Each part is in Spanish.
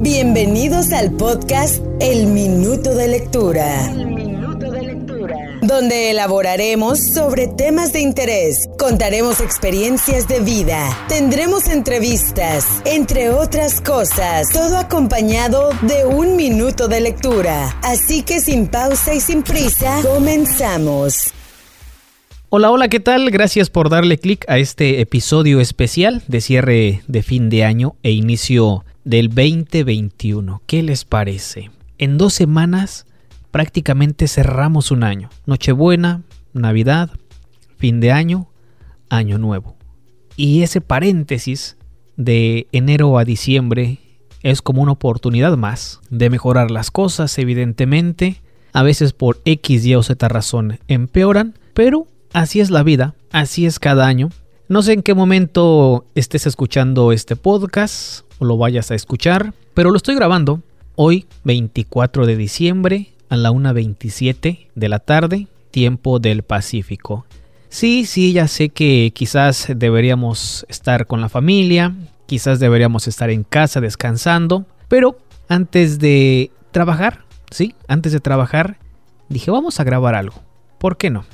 Bienvenidos al podcast El Minuto de Lectura. Donde elaboraremos sobre temas de interés, contaremos experiencias de vida, tendremos entrevistas, entre otras cosas, todo acompañado de un minuto de lectura. Así que sin pausa y sin prisa, comenzamos. Hola, hola, ¿qué tal? Gracias por darle clic a este episodio especial de cierre de fin de año e inicio del 2021. ¿Qué les parece? En dos semanas prácticamente cerramos un año. Nochebuena, Navidad, fin de año, año nuevo. Y ese paréntesis de enero a diciembre es como una oportunidad más de mejorar las cosas, evidentemente. A veces por X, Y o Z razón empeoran, pero Así es la vida, así es cada año. No sé en qué momento estés escuchando este podcast lo vayas a escuchar, pero lo estoy grabando hoy 24 de diciembre a la 1.27 de la tarde, tiempo del Pacífico. Sí, sí, ya sé que quizás deberíamos estar con la familia, quizás deberíamos estar en casa descansando, pero antes de trabajar, sí, antes de trabajar, dije vamos a grabar algo. ¿Por qué no?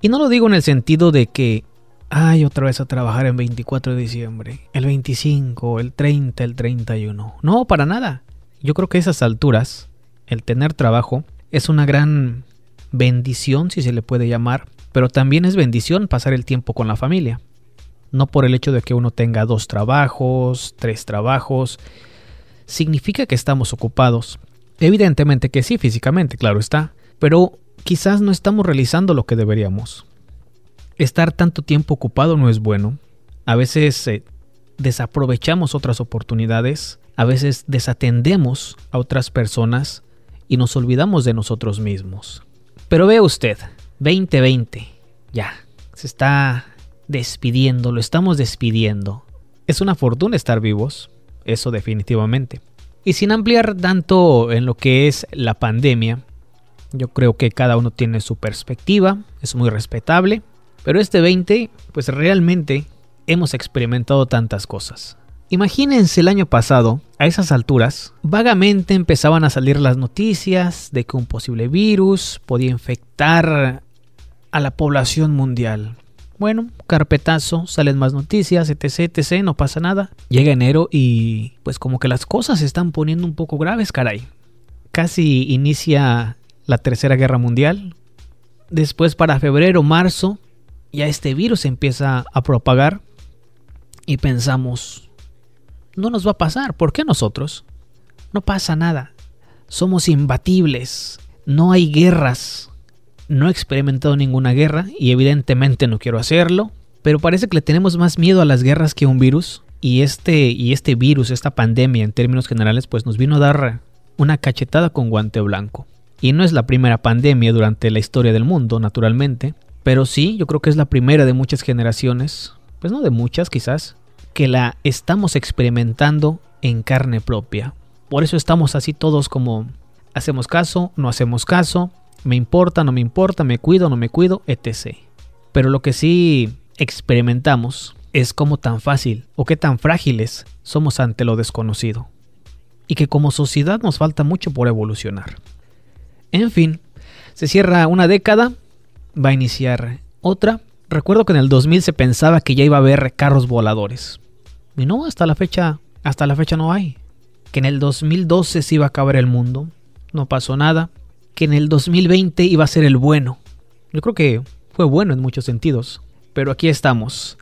Y no lo digo en el sentido de que, ay, otra vez a trabajar en 24 de diciembre, el 25, el 30, el 31. No, para nada. Yo creo que a esas alturas, el tener trabajo es una gran bendición, si se le puede llamar, pero también es bendición pasar el tiempo con la familia. No por el hecho de que uno tenga dos trabajos, tres trabajos, significa que estamos ocupados. Evidentemente que sí, físicamente, claro está, pero quizás no estamos realizando lo que deberíamos. Estar tanto tiempo ocupado no es bueno. A veces eh, desaprovechamos otras oportunidades, a veces desatendemos a otras personas y nos olvidamos de nosotros mismos. Pero vea usted, 2020, ya, se está despidiendo, lo estamos despidiendo. Es una fortuna estar vivos, eso definitivamente. Y sin ampliar tanto en lo que es la pandemia, yo creo que cada uno tiene su perspectiva, es muy respetable, pero este 20, pues realmente hemos experimentado tantas cosas. Imagínense el año pasado, a esas alturas, vagamente empezaban a salir las noticias de que un posible virus podía infectar a la población mundial. Bueno, carpetazo, salen más noticias, etc, etc, no pasa nada. Llega enero y pues como que las cosas se están poniendo un poco graves, caray. Casi inicia la Tercera Guerra Mundial. Después para febrero, marzo, ya este virus empieza a propagar y pensamos, no nos va a pasar, ¿por qué nosotros? No pasa nada, somos imbatibles, no hay guerras, no he experimentado ninguna guerra y evidentemente no quiero hacerlo, pero parece que le tenemos más miedo a las guerras que a un virus. Y este, y este virus, esta pandemia en términos generales, pues nos vino a dar una cachetada con guante blanco. Y no es la primera pandemia durante la historia del mundo, naturalmente, pero sí, yo creo que es la primera de muchas generaciones, pues no de muchas quizás, que la estamos experimentando en carne propia. Por eso estamos así todos como hacemos caso, no hacemos caso, me importa, no me importa, me cuido, no me cuido, etc. Pero lo que sí experimentamos es cómo tan fácil o qué tan frágiles somos ante lo desconocido. Y que como sociedad nos falta mucho por evolucionar. En fin, se cierra una década, va a iniciar otra. Recuerdo que en el 2000 se pensaba que ya iba a haber carros voladores. Y no, hasta la fecha, hasta la fecha no hay. Que en el 2012 se iba a acabar el mundo, no pasó nada. Que en el 2020 iba a ser el bueno. Yo creo que fue bueno en muchos sentidos. Pero aquí estamos.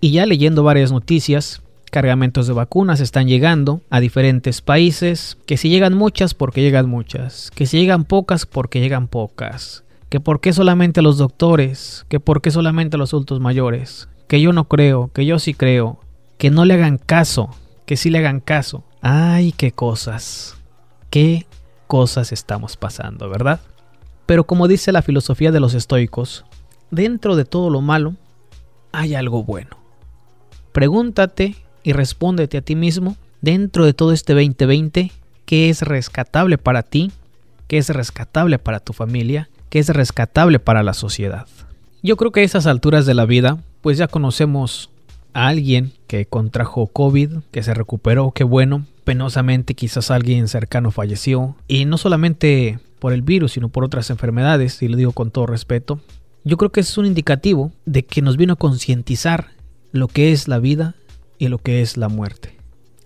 Y ya leyendo varias noticias, cargamentos de vacunas están llegando a diferentes países, que si llegan muchas porque llegan muchas, que si llegan pocas porque llegan pocas, que por qué solamente los doctores, que por qué solamente los adultos mayores, que yo no creo, que yo sí creo, que no le hagan caso, que sí le hagan caso. Ay, qué cosas, qué cosas estamos pasando, ¿verdad? Pero como dice la filosofía de los estoicos, dentro de todo lo malo hay algo bueno. Pregúntate y respóndete a ti mismo, dentro de todo este 2020, qué es rescatable para ti, qué es rescatable para tu familia, qué es rescatable para la sociedad. Yo creo que a esas alturas de la vida, pues ya conocemos a alguien que contrajo COVID, que se recuperó, qué bueno. Penosamente quizás alguien cercano falleció. Y no solamente por el virus, sino por otras enfermedades, y lo digo con todo respeto. Yo creo que es un indicativo de que nos vino a concientizar lo que es la vida y lo que es la muerte.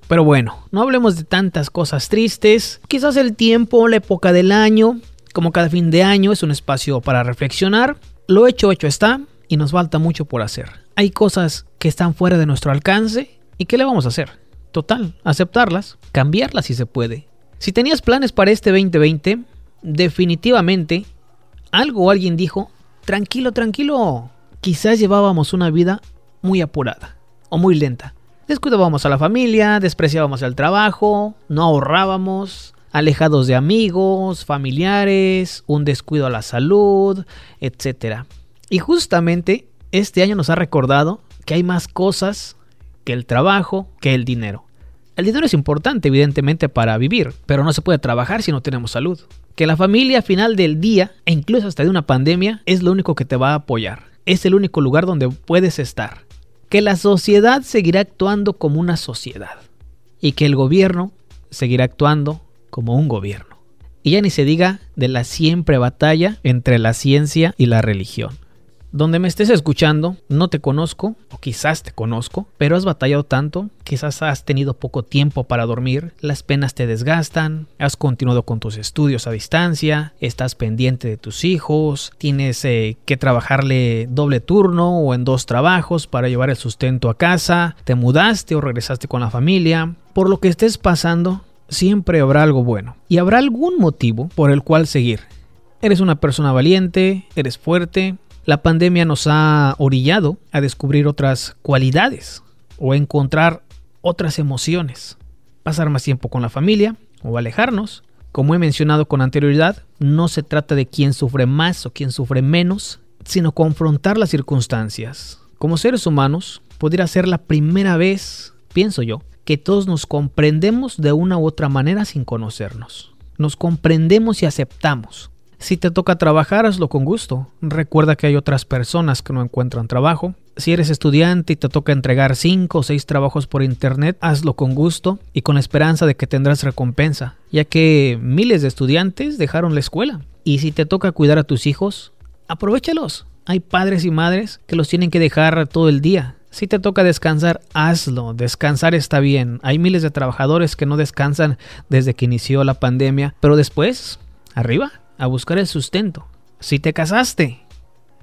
Pero bueno, no hablemos de tantas cosas tristes. Quizás el tiempo, la época del año, como cada fin de año, es un espacio para reflexionar. Lo hecho, hecho está y nos falta mucho por hacer. Hay cosas que están fuera de nuestro alcance y ¿qué le vamos a hacer? Total, aceptarlas, cambiarlas si se puede. Si tenías planes para este 2020, definitivamente algo o alguien dijo, tranquilo, tranquilo, quizás llevábamos una vida muy apurada o muy lenta. Descuidábamos a la familia, despreciábamos el trabajo, no ahorrábamos, alejados de amigos, familiares, un descuido a la salud, etc. Y justamente este año nos ha recordado que hay más cosas que el trabajo, que el dinero. El dinero es importante, evidentemente, para vivir, pero no se puede trabajar si no tenemos salud. Que la familia final del día, e incluso hasta de una pandemia, es lo único que te va a apoyar. Es el único lugar donde puedes estar. Que la sociedad seguirá actuando como una sociedad. Y que el gobierno seguirá actuando como un gobierno. Y ya ni se diga de la siempre batalla entre la ciencia y la religión. Donde me estés escuchando, no te conozco, o quizás te conozco, pero has batallado tanto, quizás has tenido poco tiempo para dormir, las penas te desgastan, has continuado con tus estudios a distancia, estás pendiente de tus hijos, tienes eh, que trabajarle doble turno o en dos trabajos para llevar el sustento a casa, te mudaste o regresaste con la familia, por lo que estés pasando, siempre habrá algo bueno y habrá algún motivo por el cual seguir. Eres una persona valiente, eres fuerte, la pandemia nos ha orillado a descubrir otras cualidades o encontrar otras emociones. Pasar más tiempo con la familia o alejarnos. Como he mencionado con anterioridad, no se trata de quién sufre más o quién sufre menos, sino confrontar las circunstancias. Como seres humanos, podría ser la primera vez, pienso yo, que todos nos comprendemos de una u otra manera sin conocernos. Nos comprendemos y aceptamos. Si te toca trabajar, hazlo con gusto. Recuerda que hay otras personas que no encuentran trabajo. Si eres estudiante y te toca entregar 5 o 6 trabajos por internet, hazlo con gusto y con la esperanza de que tendrás recompensa, ya que miles de estudiantes dejaron la escuela. Y si te toca cuidar a tus hijos, aprovechalos. Hay padres y madres que los tienen que dejar todo el día. Si te toca descansar, hazlo. Descansar está bien. Hay miles de trabajadores que no descansan desde que inició la pandemia, pero después, arriba, a buscar el sustento. Si te casaste,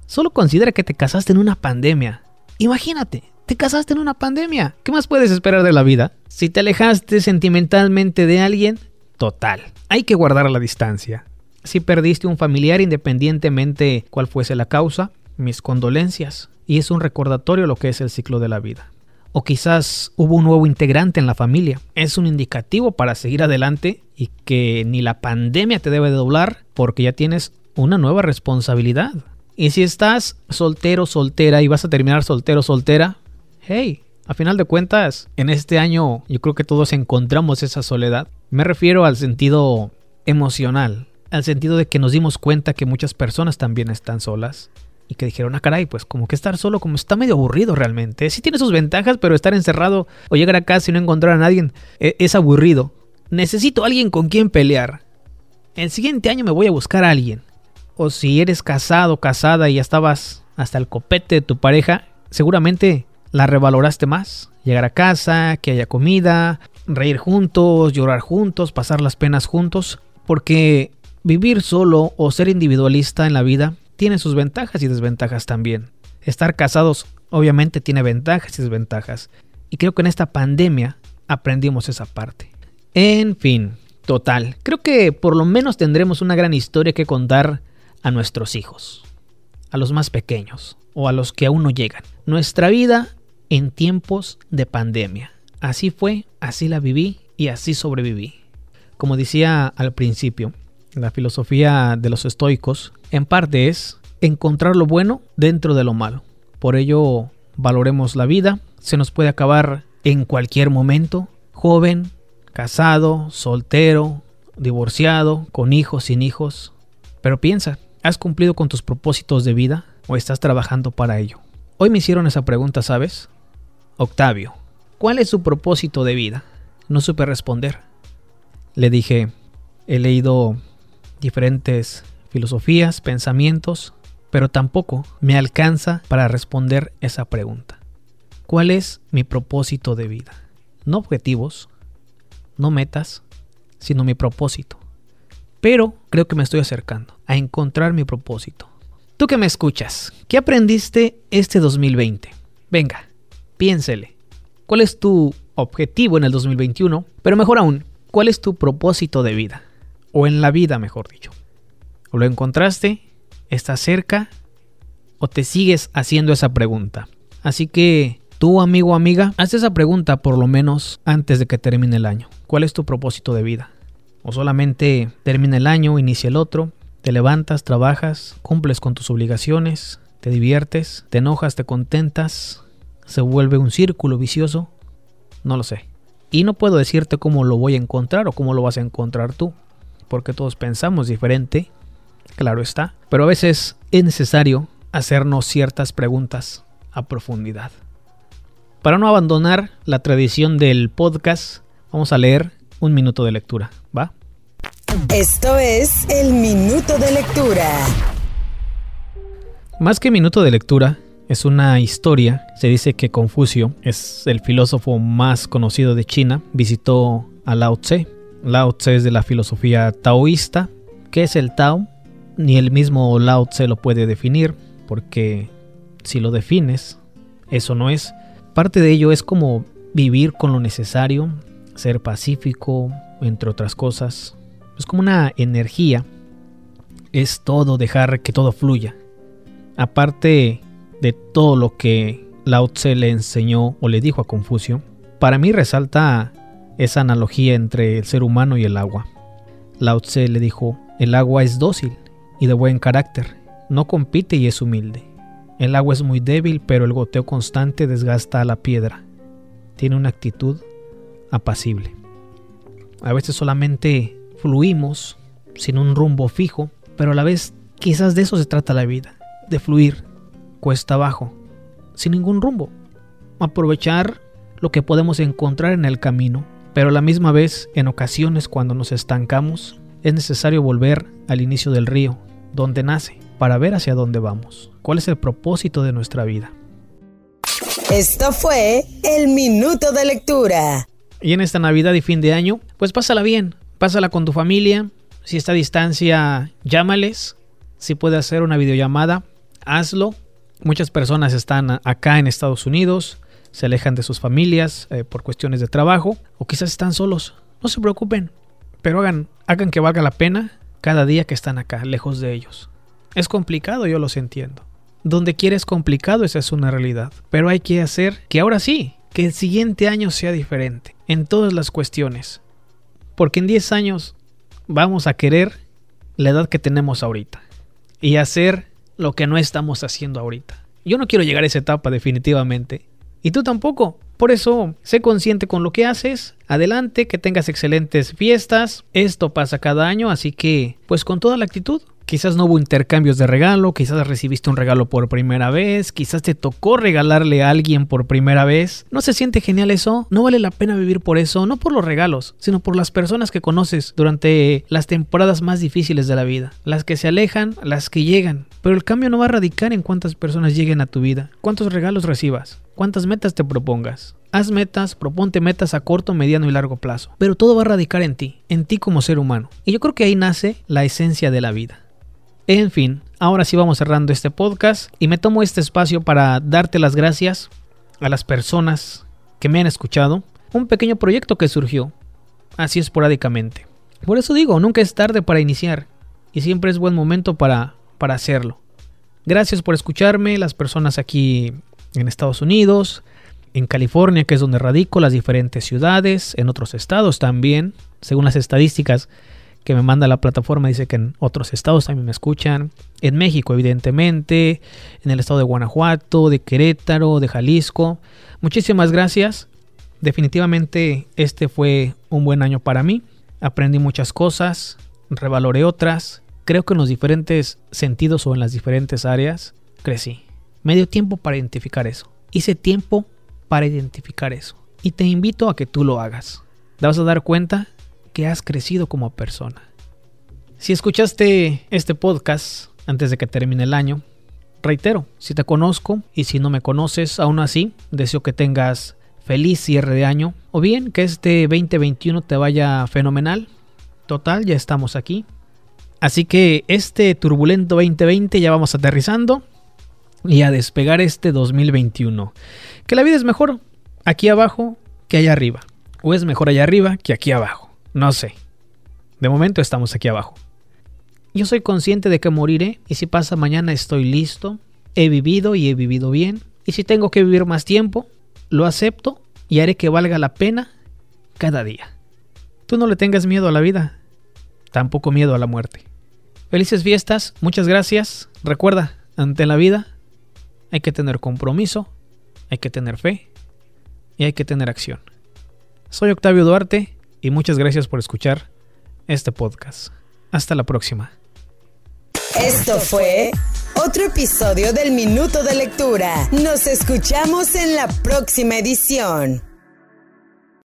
solo considera que te casaste en una pandemia. Imagínate, te casaste en una pandemia. ¿Qué más puedes esperar de la vida? Si te alejaste sentimentalmente de alguien, total. Hay que guardar la distancia. Si perdiste un familiar independientemente cuál fuese la causa, mis condolencias. Y es un recordatorio lo que es el ciclo de la vida o quizás hubo un nuevo integrante en la familia. Es un indicativo para seguir adelante y que ni la pandemia te debe doblar porque ya tienes una nueva responsabilidad. Y si estás soltero, soltera y vas a terminar soltero, soltera, hey, a final de cuentas, en este año yo creo que todos encontramos esa soledad. Me refiero al sentido emocional, al sentido de que nos dimos cuenta que muchas personas también están solas y que dijeron, ah, caray, pues como que estar solo, como está medio aburrido realmente. Sí tiene sus ventajas, pero estar encerrado o llegar a casa y no encontrar a nadie eh, es aburrido. Necesito alguien con quien pelear. El siguiente año me voy a buscar a alguien. O si eres casado, casada y ya estabas hasta el copete de tu pareja, seguramente la revaloraste más. Llegar a casa, que haya comida, reír juntos, llorar juntos, pasar las penas juntos. Porque vivir solo o ser individualista en la vida tiene sus ventajas y desventajas también. Estar casados obviamente tiene ventajas y desventajas. Y creo que en esta pandemia aprendimos esa parte. En fin, total. Creo que por lo menos tendremos una gran historia que contar a nuestros hijos. A los más pequeños o a los que aún no llegan. Nuestra vida en tiempos de pandemia. Así fue, así la viví y así sobreviví. Como decía al principio, la filosofía de los estoicos en parte es encontrar lo bueno dentro de lo malo. Por ello, valoremos la vida. Se nos puede acabar en cualquier momento. Joven, casado, soltero, divorciado, con hijos, sin hijos. Pero piensa, ¿has cumplido con tus propósitos de vida o estás trabajando para ello? Hoy me hicieron esa pregunta, ¿sabes? Octavio, ¿cuál es su propósito de vida? No supe responder. Le dije, he leído diferentes filosofías, pensamientos, pero tampoco me alcanza para responder esa pregunta. ¿Cuál es mi propósito de vida? No objetivos, no metas, sino mi propósito. Pero creo que me estoy acercando a encontrar mi propósito. Tú que me escuchas, ¿qué aprendiste este 2020? Venga, piénsele. ¿Cuál es tu objetivo en el 2021? Pero mejor aún, ¿cuál es tu propósito de vida? O en la vida, mejor dicho. ¿O lo encontraste? ¿Estás cerca? ¿O te sigues haciendo esa pregunta? Así que tú, amigo o amiga, haz esa pregunta por lo menos antes de que termine el año. ¿Cuál es tu propósito de vida? O solamente termina el año, inicia el otro, te levantas, trabajas, cumples con tus obligaciones, te diviertes, te enojas, te contentas, se vuelve un círculo vicioso, no lo sé. Y no puedo decirte cómo lo voy a encontrar o cómo lo vas a encontrar tú, porque todos pensamos diferente, claro está, pero a veces es necesario hacernos ciertas preguntas a profundidad. Para no abandonar la tradición del podcast, vamos a leer un minuto de lectura, ¿va? Esto es el minuto de lectura. Más que minuto de lectura, es una historia. Se dice que Confucio es el filósofo más conocido de China. Visitó a Lao Tse. Lao Tse es de la filosofía taoísta. ¿Qué es el Tao? Ni el mismo Lao Tse lo puede definir, porque si lo defines, eso no es. Parte de ello es como vivir con lo necesario, ser pacífico, entre otras cosas. Es como una energía. Es todo dejar que todo fluya. Aparte de todo lo que Lao Tse le enseñó o le dijo a Confucio, para mí resalta esa analogía entre el ser humano y el agua. Lao Tse le dijo, el agua es dócil y de buen carácter, no compite y es humilde. El agua es muy débil, pero el goteo constante desgasta a la piedra. Tiene una actitud apacible. A veces solamente fluimos sin un rumbo fijo, pero a la vez quizás de eso se trata la vida, de fluir cuesta abajo, sin ningún rumbo. Aprovechar lo que podemos encontrar en el camino, pero a la misma vez, en ocasiones cuando nos estancamos, es necesario volver al inicio del río, donde nace, para ver hacia dónde vamos, cuál es el propósito de nuestra vida. Esto fue el minuto de lectura. Y en esta Navidad y fin de año, pues pásala bien, pásala con tu familia. Si está a distancia, llámales. Si puede hacer una videollamada, hazlo. Muchas personas están acá en Estados Unidos, se alejan de sus familias eh, por cuestiones de trabajo o quizás están solos. No se preocupen, pero hagan, hagan que valga la pena cada día que están acá, lejos de ellos. Es complicado, yo los entiendo. Donde quieres complicado, esa es una realidad. Pero hay que hacer que ahora sí, que el siguiente año sea diferente en todas las cuestiones. Porque en 10 años vamos a querer la edad que tenemos ahorita y hacer lo que no estamos haciendo ahorita. Yo no quiero llegar a esa etapa definitivamente. Y tú tampoco. Por eso, sé consciente con lo que haces. Adelante, que tengas excelentes fiestas. Esto pasa cada año, así que, pues con toda la actitud. Quizás no hubo intercambios de regalo, quizás recibiste un regalo por primera vez, quizás te tocó regalarle a alguien por primera vez. ¿No se siente genial eso? ¿No vale la pena vivir por eso? No por los regalos, sino por las personas que conoces durante las temporadas más difíciles de la vida. Las que se alejan, las que llegan. Pero el cambio no va a radicar en cuántas personas lleguen a tu vida, cuántos regalos recibas, cuántas metas te propongas. Haz metas, proponte metas a corto, mediano y largo plazo. Pero todo va a radicar en ti, en ti como ser humano. Y yo creo que ahí nace la esencia de la vida. En fin, ahora sí vamos cerrando este podcast y me tomo este espacio para darte las gracias a las personas que me han escuchado. Un pequeño proyecto que surgió, así esporádicamente. Por eso digo, nunca es tarde para iniciar y siempre es buen momento para, para hacerlo. Gracias por escucharme, las personas aquí en Estados Unidos, en California, que es donde radico, las diferentes ciudades, en otros estados también, según las estadísticas que me manda la plataforma dice que en otros estados también me escuchan. En México, evidentemente. En el estado de Guanajuato, de Querétaro, de Jalisco. Muchísimas gracias. Definitivamente este fue un buen año para mí. Aprendí muchas cosas, revaloré otras. Creo que en los diferentes sentidos o en las diferentes áreas crecí. Me dio tiempo para identificar eso. Hice tiempo para identificar eso. Y te invito a que tú lo hagas. Te vas a dar cuenta que has crecido como persona. Si escuchaste este podcast antes de que termine el año, reitero, si te conozco y si no me conoces aún así, deseo que tengas feliz cierre de año o bien que este 2021 te vaya fenomenal. Total, ya estamos aquí. Así que este turbulento 2020 ya vamos aterrizando y a despegar este 2021. Que la vida es mejor aquí abajo que allá arriba. O es mejor allá arriba que aquí abajo. No sé. De momento estamos aquí abajo. Yo soy consciente de que moriré y si pasa mañana estoy listo. He vivido y he vivido bien. Y si tengo que vivir más tiempo, lo acepto y haré que valga la pena cada día. Tú no le tengas miedo a la vida, tampoco miedo a la muerte. Felices fiestas, muchas gracias. Recuerda, ante la vida hay que tener compromiso, hay que tener fe y hay que tener acción. Soy Octavio Duarte y muchas gracias por escuchar este podcast. Hasta la próxima. Esto fue otro episodio del Minuto de Lectura. Nos escuchamos en la próxima edición.